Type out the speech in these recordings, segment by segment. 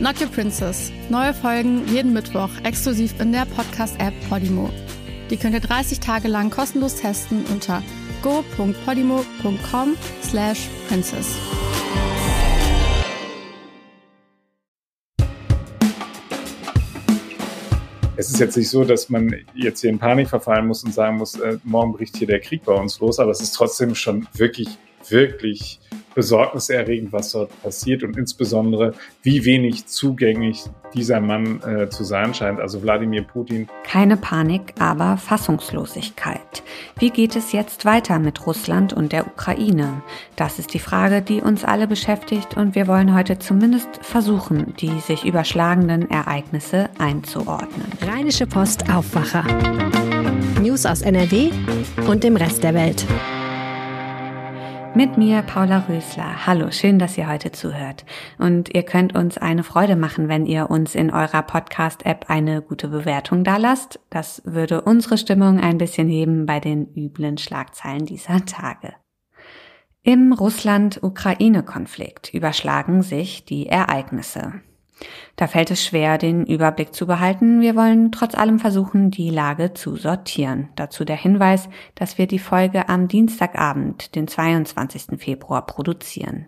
Not Your Princess. Neue Folgen jeden Mittwoch exklusiv in der Podcast-App Podimo. Die könnt ihr 30 Tage lang kostenlos testen unter go.podimo.com slash princess. Es ist jetzt nicht so, dass man jetzt hier in Panik verfallen muss und sagen muss, äh, morgen bricht hier der Krieg bei uns los, aber es ist trotzdem schon wirklich, wirklich besorgniserregend, was dort passiert und insbesondere, wie wenig zugänglich dieser Mann äh, zu sein scheint, also Wladimir Putin. Keine Panik, aber Fassungslosigkeit. Wie geht es jetzt weiter mit Russland und der Ukraine? Das ist die Frage, die uns alle beschäftigt und wir wollen heute zumindest versuchen, die sich überschlagenden Ereignisse einzuordnen. Rheinische Post Aufwacher. News aus NRW und dem Rest der Welt. Mit mir Paula Rösler. Hallo, schön, dass ihr heute zuhört. Und ihr könnt uns eine Freude machen, wenn ihr uns in eurer Podcast-App eine gute Bewertung dalasst. Das würde unsere Stimmung ein bisschen heben bei den üblen Schlagzeilen dieser Tage. Im Russland-Ukraine-Konflikt überschlagen sich die Ereignisse. Da fällt es schwer, den Überblick zu behalten. Wir wollen trotz allem versuchen, die Lage zu sortieren. Dazu der Hinweis, dass wir die Folge am Dienstagabend, den 22. Februar, produzieren.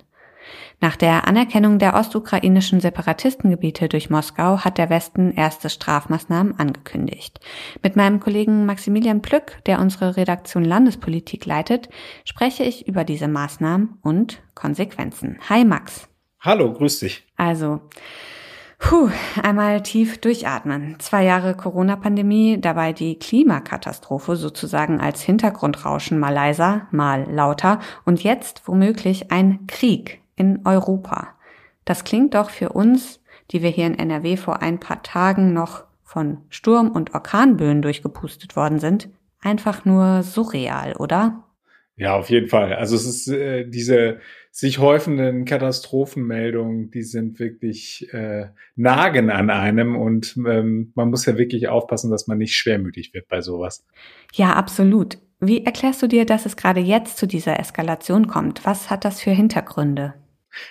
Nach der Anerkennung der ostukrainischen Separatistengebiete durch Moskau hat der Westen erste Strafmaßnahmen angekündigt. Mit meinem Kollegen Maximilian Plück, der unsere Redaktion Landespolitik leitet, spreche ich über diese Maßnahmen und Konsequenzen. Hi Max. Hallo, grüß dich. Also, Puh, einmal tief durchatmen. Zwei Jahre Corona-Pandemie, dabei die Klimakatastrophe sozusagen als Hintergrundrauschen mal leiser, mal lauter und jetzt womöglich ein Krieg in Europa. Das klingt doch für uns, die wir hier in NRW vor ein paar Tagen noch von Sturm- und Orkanböen durchgepustet worden sind, einfach nur surreal, oder? Ja, auf jeden Fall. Also es ist äh, diese sich häufenden Katastrophenmeldungen, die sind wirklich äh, nagen an einem und ähm, man muss ja wirklich aufpassen, dass man nicht schwermütig wird bei sowas. Ja, absolut. Wie erklärst du dir, dass es gerade jetzt zu dieser Eskalation kommt? Was hat das für Hintergründe?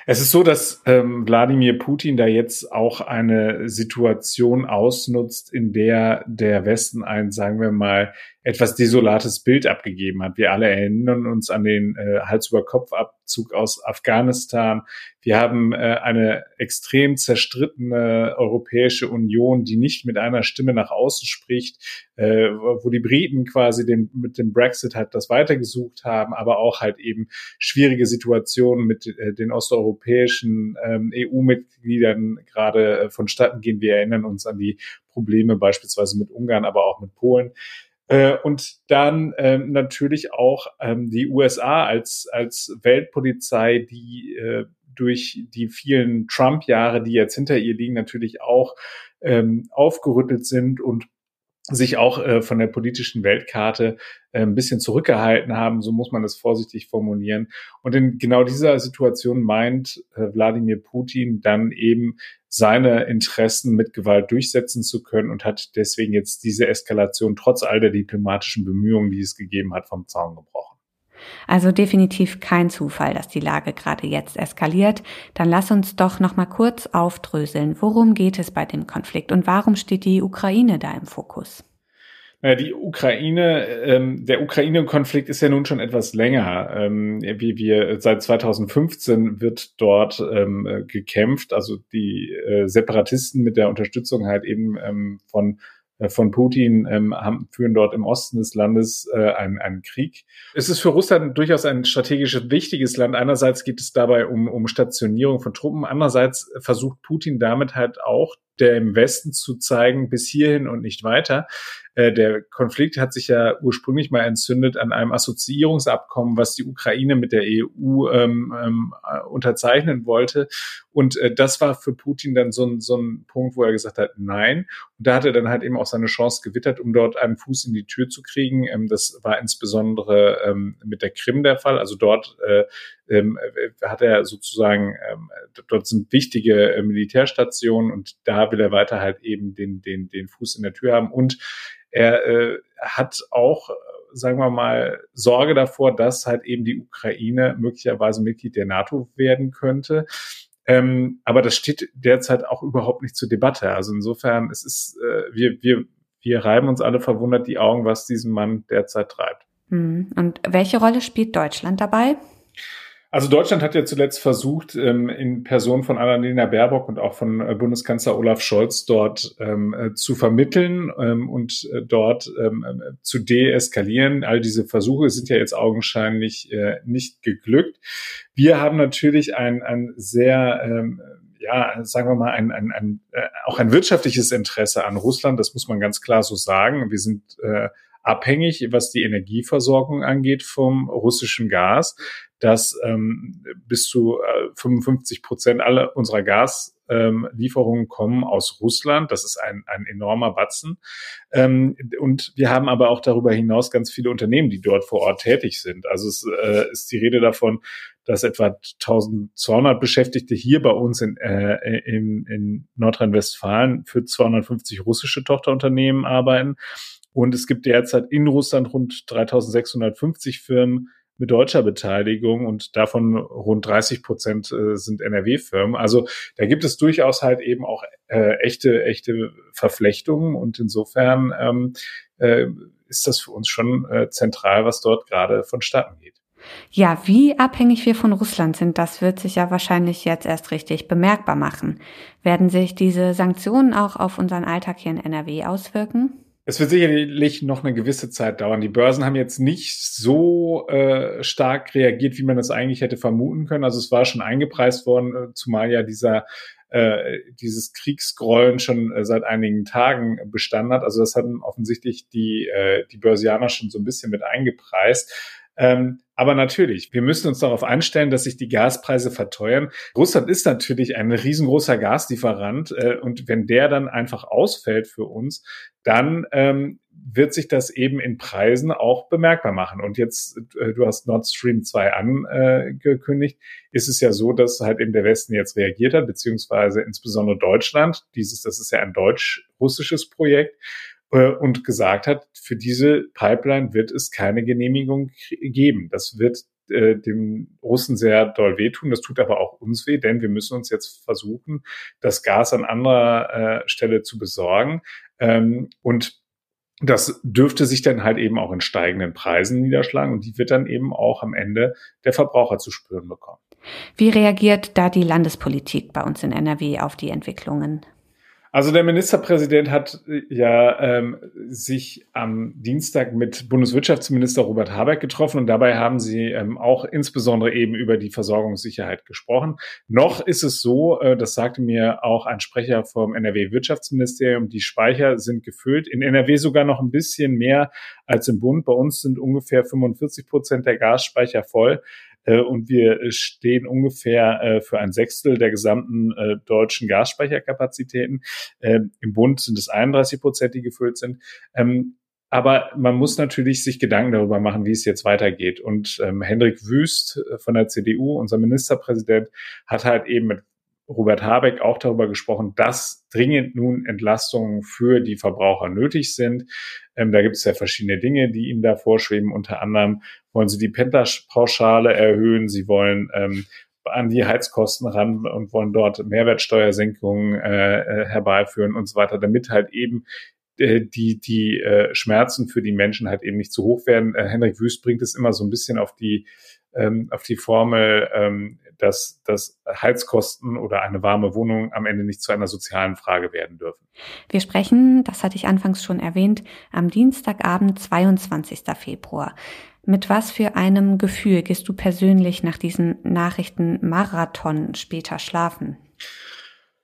Es ist so, dass ähm, Wladimir Putin da jetzt auch eine Situation ausnutzt, in der der Westen ein, sagen wir mal, etwas desolates Bild abgegeben hat. Wir alle erinnern uns an den äh, Hals-über-Kopf-Abzug aus Afghanistan. Wir haben äh, eine extrem zerstrittene Europäische Union, die nicht mit einer Stimme nach außen spricht, äh, wo die Briten quasi den, mit dem Brexit halt das weitergesucht haben, aber auch halt eben schwierige Situationen mit äh, den osteuropäischen ähm, EU-Mitgliedern gerade äh, vonstatten gehen. Wir erinnern uns an die Probleme beispielsweise mit Ungarn, aber auch mit Polen. Äh, und dann ähm, natürlich auch ähm, die USA als, als Weltpolizei, die äh, durch die vielen Trump-Jahre, die jetzt hinter ihr liegen, natürlich auch ähm, aufgerüttelt sind und sich auch äh, von der politischen Weltkarte äh, ein bisschen zurückgehalten haben, so muss man das vorsichtig formulieren. Und in genau dieser Situation meint äh, Wladimir Putin dann eben seine Interessen mit Gewalt durchsetzen zu können und hat deswegen jetzt diese Eskalation trotz all der diplomatischen Bemühungen, die es gegeben hat, vom Zaun gebrochen. Also definitiv kein Zufall, dass die Lage gerade jetzt eskaliert. Dann lass uns doch noch mal kurz aufdröseln. Worum geht es bei dem Konflikt und warum steht die Ukraine da im Fokus? Die Ukraine, ähm, der Ukraine-Konflikt ist ja nun schon etwas länger. Ähm, wie wir seit 2015 wird dort ähm, gekämpft. Also die äh, Separatisten mit der Unterstützung halt eben ähm, von äh, von Putin ähm, haben, führen dort im Osten des Landes äh, einen, einen Krieg. Es ist für Russland durchaus ein strategisch wichtiges Land. Einerseits geht es dabei um, um Stationierung von Truppen. Andererseits versucht Putin damit halt auch dem Westen zu zeigen, bis hierhin und nicht weiter. Äh, der Konflikt hat sich ja ursprünglich mal entzündet an einem Assoziierungsabkommen, was die Ukraine mit der EU ähm, ähm, unterzeichnen wollte. Und äh, das war für Putin dann so ein, so ein Punkt, wo er gesagt hat, nein. Und da hat er dann halt eben auch seine Chance gewittert, um dort einen Fuß in die Tür zu kriegen. Ähm, das war insbesondere ähm, mit der Krim der Fall. Also dort äh, ähm, hat er sozusagen, ähm, dort sind wichtige äh, Militärstationen und da will er weiter halt eben den, den, den Fuß in der Tür haben. Und er äh, hat auch, sagen wir mal, Sorge davor, dass halt eben die Ukraine möglicherweise Mitglied der NATO werden könnte. Ähm, aber das steht derzeit auch überhaupt nicht zur Debatte. Also insofern, es ist, äh, wir, wir, wir reiben uns alle verwundert die Augen, was diesen Mann derzeit treibt. Hm. Und welche Rolle spielt Deutschland dabei? Also Deutschland hat ja zuletzt versucht, ähm, in Person von Annalena Baerbock und auch von äh, Bundeskanzler Olaf Scholz dort ähm, äh, zu vermitteln ähm, und äh, dort zu deeskalieren. All diese Versuche sind ja jetzt augenscheinlich nicht geglückt. Wir haben natürlich ein, ein sehr ja, sagen wir mal, ein, ein, ein, auch ein wirtschaftliches Interesse an Russland. Das muss man ganz klar so sagen. Wir sind abhängig, was die Energieversorgung angeht vom russischen Gas dass ähm, bis zu äh, 55 Prozent aller unserer Gaslieferungen ähm, kommen aus Russland. Das ist ein, ein enormer Batzen. Ähm, und wir haben aber auch darüber hinaus ganz viele Unternehmen, die dort vor Ort tätig sind. Also es äh, ist die Rede davon, dass etwa 1200 Beschäftigte hier bei uns in, äh, in, in Nordrhein-Westfalen für 250 russische Tochterunternehmen arbeiten. Und es gibt derzeit in Russland rund 3650 Firmen, mit deutscher Beteiligung und davon rund 30 Prozent äh, sind NRW-Firmen. Also da gibt es durchaus halt eben auch äh, echte, echte Verflechtungen und insofern ähm, äh, ist das für uns schon äh, zentral, was dort gerade vonstatten geht. Ja, wie abhängig wir von Russland sind, das wird sich ja wahrscheinlich jetzt erst richtig bemerkbar machen. Werden sich diese Sanktionen auch auf unseren Alltag hier in NRW auswirken? Es wird sicherlich noch eine gewisse Zeit dauern. Die Börsen haben jetzt nicht so äh, stark reagiert, wie man das eigentlich hätte vermuten können. Also es war schon eingepreist worden, äh, zumal ja dieser äh, dieses Kriegsgrollen schon äh, seit einigen Tagen bestanden hat. Also das hatten offensichtlich die die, die Börsianer schon so ein bisschen mit eingepreist. Ähm, aber natürlich, wir müssen uns darauf einstellen, dass sich die Gaspreise verteuern. Russland ist natürlich ein riesengroßer Gaslieferant äh, und wenn der dann einfach ausfällt für uns, dann ähm, wird sich das eben in Preisen auch bemerkbar machen. Und jetzt, äh, du hast Nord Stream 2 angekündigt, ist es ja so, dass halt eben der Westen jetzt reagiert hat, beziehungsweise insbesondere Deutschland. Dieses, das ist ja ein deutsch-russisches Projekt und gesagt hat, für diese Pipeline wird es keine Genehmigung geben. Das wird äh, dem Russen sehr doll wehtun. Das tut aber auch uns weh, denn wir müssen uns jetzt versuchen, das Gas an anderer äh, Stelle zu besorgen. Ähm, und das dürfte sich dann halt eben auch in steigenden Preisen niederschlagen und die wird dann eben auch am Ende der Verbraucher zu spüren bekommen. Wie reagiert da die Landespolitik bei uns in NRW auf die Entwicklungen? Also der Ministerpräsident hat äh, ja ähm, sich am Dienstag mit Bundeswirtschaftsminister Robert Habeck getroffen und dabei haben sie ähm, auch insbesondere eben über die Versorgungssicherheit gesprochen. Noch ist es so, äh, das sagte mir auch ein Sprecher vom NRW-Wirtschaftsministerium, die Speicher sind gefüllt. In NRW sogar noch ein bisschen mehr als im Bund. Bei uns sind ungefähr 45 Prozent der Gasspeicher voll. Äh, und wir stehen ungefähr äh, für ein Sechstel der gesamten äh, deutschen Gasspeicherkapazitäten. Ähm, Im Bund sind es 31 Prozent, die gefüllt sind. Ähm, aber man muss natürlich sich Gedanken darüber machen, wie es jetzt weitergeht. Und ähm, Hendrik Wüst von der CDU, unser Ministerpräsident, hat halt eben mit Robert Habeck auch darüber gesprochen, dass dringend nun Entlastungen für die Verbraucher nötig sind. Ähm, da gibt es ja verschiedene Dinge, die ihm da vorschweben. Unter anderem wollen sie die Pendlerpauschale erhöhen, sie wollen ähm, an die Heizkosten ran und wollen dort Mehrwertsteuersenkungen äh, äh, herbeiführen und so weiter, damit halt eben äh, die, die äh, Schmerzen für die Menschen halt eben nicht zu hoch werden. Äh, Henrik Wüst bringt es immer so ein bisschen auf die ähm, auf die Formel, ähm, dass, dass Heizkosten oder eine warme Wohnung am Ende nicht zu einer sozialen Frage werden dürfen. Wir sprechen, das hatte ich anfangs schon erwähnt, am Dienstagabend, 22. Februar. Mit was für einem Gefühl gehst du persönlich nach diesen Nachrichten Marathon später schlafen?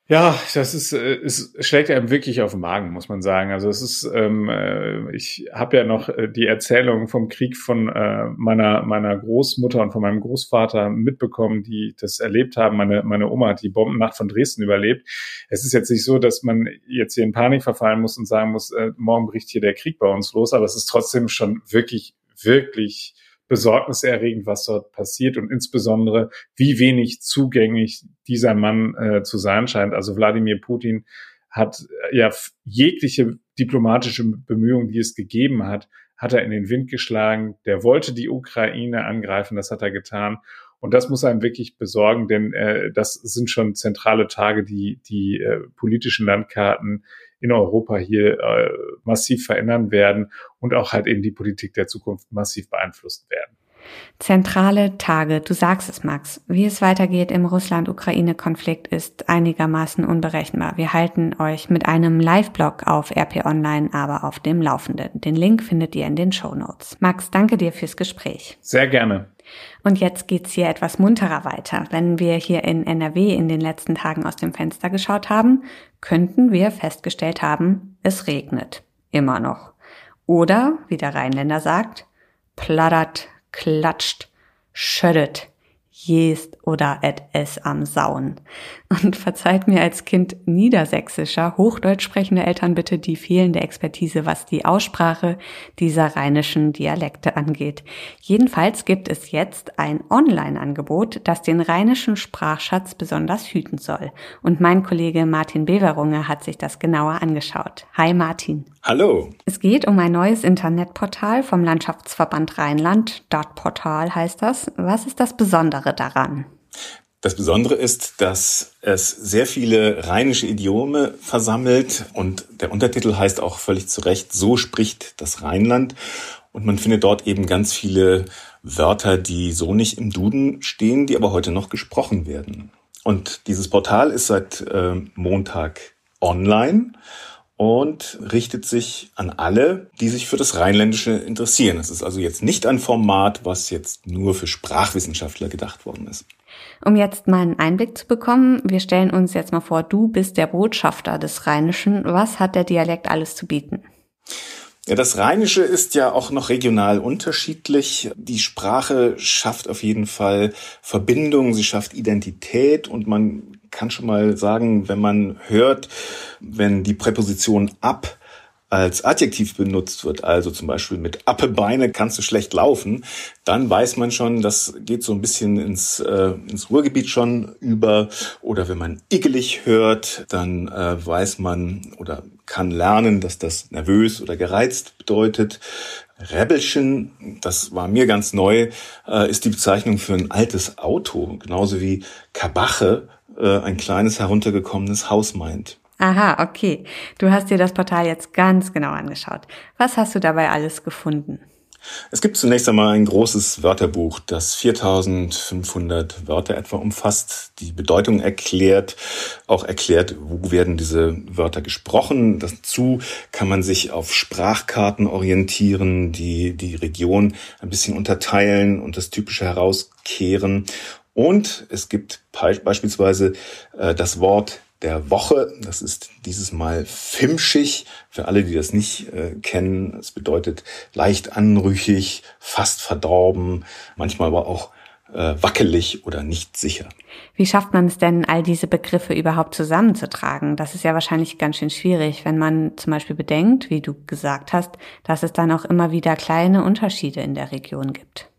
Ja, das ist, äh, es schlägt einem wirklich auf den Magen, muss man sagen. Also es ist, ähm, äh, ich habe ja noch äh, die Erzählung vom Krieg von äh, meiner meiner Großmutter und von meinem Großvater mitbekommen, die das erlebt haben. Meine meine Oma hat die Bombennacht von Dresden überlebt. Es ist jetzt nicht so, dass man jetzt hier in Panik verfallen muss und sagen muss, äh, morgen bricht hier der Krieg bei uns los, aber es ist trotzdem schon wirklich wirklich besorgniserregend, was dort passiert und insbesondere, wie wenig zugänglich dieser Mann äh, zu sein scheint. Also Wladimir Putin hat äh, ja jegliche diplomatische Bemühungen, die es gegeben hat, hat er in den Wind geschlagen. Der wollte die Ukraine angreifen, das hat er getan. Und das muss einem wirklich besorgen, denn äh, das sind schon zentrale Tage, die die äh, politischen Landkarten in Europa hier äh, massiv verändern werden und auch halt eben die Politik der Zukunft massiv beeinflussen werden. Zentrale Tage, du sagst es, Max. Wie es weitergeht im Russland-Ukraine-Konflikt ist einigermaßen unberechenbar. Wir halten euch mit einem Live-Blog auf RP Online, aber auf dem Laufenden. Den Link findet ihr in den Show Notes. Max, danke dir fürs Gespräch. Sehr gerne. Und jetzt geht's hier etwas munterer weiter. Wenn wir hier in NRW in den letzten Tagen aus dem Fenster geschaut haben, könnten wir festgestellt haben, es regnet. Immer noch. Oder, wie der Rheinländer sagt, plattert, klatscht, schüttet jest oder et es am Sauen. Und verzeiht mir als Kind niedersächsischer, hochdeutsch sprechende Eltern bitte die fehlende Expertise, was die Aussprache dieser rheinischen Dialekte angeht. Jedenfalls gibt es jetzt ein Online-Angebot, das den rheinischen Sprachschatz besonders hüten soll. Und mein Kollege Martin Beverunge hat sich das genauer angeschaut. Hi Martin. Hallo. Es geht um ein neues Internetportal vom Landschaftsverband Rheinland. Dot Portal heißt das. Was ist das Besondere daran? Das Besondere ist, dass es sehr viele rheinische Idiome versammelt und der Untertitel heißt auch völlig zu Recht, so spricht das Rheinland. Und man findet dort eben ganz viele Wörter, die so nicht im Duden stehen, die aber heute noch gesprochen werden. Und dieses Portal ist seit äh, Montag online und richtet sich an alle, die sich für das Rheinländische interessieren. Es ist also jetzt nicht ein Format, was jetzt nur für Sprachwissenschaftler gedacht worden ist. Um jetzt mal einen Einblick zu bekommen, wir stellen uns jetzt mal vor, du bist der Botschafter des Rheinischen. Was hat der Dialekt alles zu bieten? Ja, das Rheinische ist ja auch noch regional unterschiedlich. Die Sprache schafft auf jeden Fall Verbindung, sie schafft Identität und man kann schon mal sagen, wenn man hört, wenn die Präposition ab als Adjektiv benutzt wird, also zum Beispiel mit Appebeine kannst du schlecht laufen, dann weiß man schon, das geht so ein bisschen ins, äh, ins Ruhrgebiet schon über. Oder wenn man iggelig hört, dann äh, weiß man oder kann lernen, dass das nervös oder gereizt bedeutet. Rebelchen, das war mir ganz neu, äh, ist die Bezeichnung für ein altes Auto, genauso wie Kabache äh, ein kleines heruntergekommenes Haus meint. Aha, okay. Du hast dir das Portal jetzt ganz genau angeschaut. Was hast du dabei alles gefunden? Es gibt zunächst einmal ein großes Wörterbuch, das 4500 Wörter etwa umfasst, die Bedeutung erklärt, auch erklärt, wo werden diese Wörter gesprochen. Dazu kann man sich auf Sprachkarten orientieren, die die Region ein bisschen unterteilen und das Typische herauskehren. Und es gibt beispielsweise äh, das Wort der Woche. Das ist dieses Mal fimschig. Für alle, die das nicht äh, kennen, es bedeutet leicht anrüchig, fast verdorben, manchmal aber auch äh, wackelig oder nicht sicher. Wie schafft man es denn, all diese Begriffe überhaupt zusammenzutragen? Das ist ja wahrscheinlich ganz schön schwierig, wenn man zum Beispiel bedenkt, wie du gesagt hast, dass es dann auch immer wieder kleine Unterschiede in der Region gibt.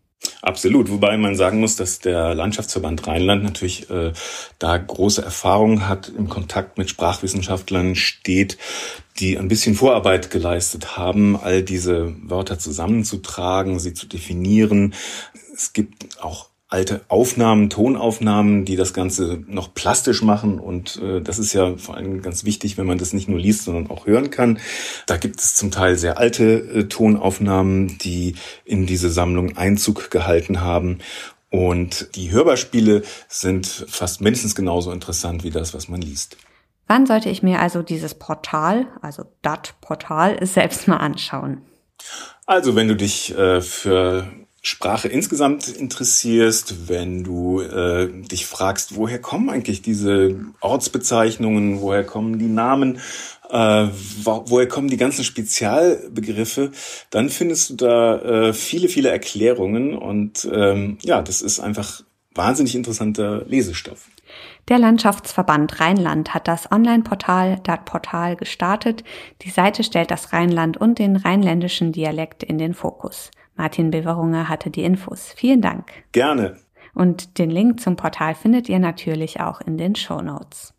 Absolut, wobei man sagen muss, dass der Landschaftsverband Rheinland natürlich äh, da große Erfahrung hat, im Kontakt mit Sprachwissenschaftlern steht, die ein bisschen Vorarbeit geleistet haben, all diese Wörter zusammenzutragen, sie zu definieren. Es gibt auch alte Aufnahmen, Tonaufnahmen, die das Ganze noch plastisch machen. Und äh, das ist ja vor allem ganz wichtig, wenn man das nicht nur liest, sondern auch hören kann. Da gibt es zum Teil sehr alte äh, Tonaufnahmen, die in diese Sammlung Einzug gehalten haben. Und die Hörbeispiele sind fast mindestens genauso interessant wie das, was man liest. Wann sollte ich mir also dieses Portal, also dat Portal, selbst mal anschauen? Also wenn du dich äh, für Sprache insgesamt interessierst, wenn du äh, dich fragst, woher kommen eigentlich diese Ortsbezeichnungen, woher kommen die Namen, äh, wo, woher kommen die ganzen Spezialbegriffe, dann findest du da äh, viele, viele Erklärungen und ähm, ja, das ist einfach wahnsinnig interessanter Lesestoff. Der Landschaftsverband Rheinland hat das Online-Portal Dat gestartet. Die Seite stellt das Rheinland und den rheinländischen Dialekt in den Fokus. Martin Beverunger hatte die Infos. Vielen Dank. Gerne. Und den Link zum Portal findet ihr natürlich auch in den Show Notes.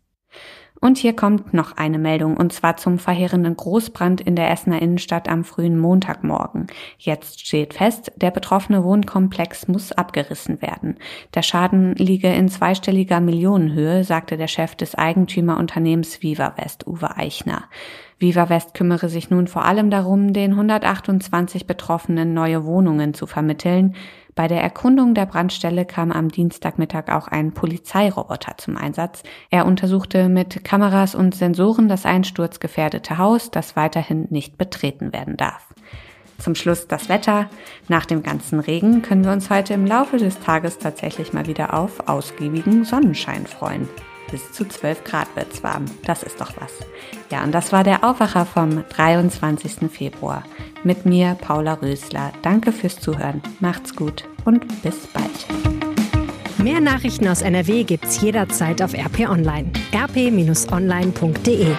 Und hier kommt noch eine Meldung, und zwar zum verheerenden Großbrand in der Essener Innenstadt am frühen Montagmorgen. Jetzt steht fest, der betroffene Wohnkomplex muss abgerissen werden. Der Schaden liege in zweistelliger Millionenhöhe, sagte der Chef des Eigentümerunternehmens Viva West, Uwe Eichner. Viva West kümmere sich nun vor allem darum, den 128 Betroffenen neue Wohnungen zu vermitteln. Bei der Erkundung der Brandstelle kam am Dienstagmittag auch ein Polizeiroboter zum Einsatz. Er untersuchte mit Kameras und Sensoren das einsturzgefährdete Haus, das weiterhin nicht betreten werden darf. Zum Schluss das Wetter. Nach dem ganzen Regen können wir uns heute im Laufe des Tages tatsächlich mal wieder auf ausgiebigen Sonnenschein freuen. Bis zu 12 Grad wird's warm. Das ist doch was. Ja, und das war der Aufwacher vom 23. Februar. Mit mir, Paula Rösler. Danke fürs Zuhören. Macht's gut und bis bald. Mehr Nachrichten aus NRW gibt's jederzeit auf RP Online. rp-online.de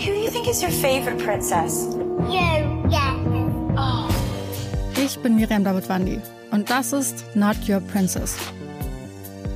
who do you think is your favorite princess? You, yeah. Oh. Ich bin Miriam Davidwandi und das ist Not Your Princess.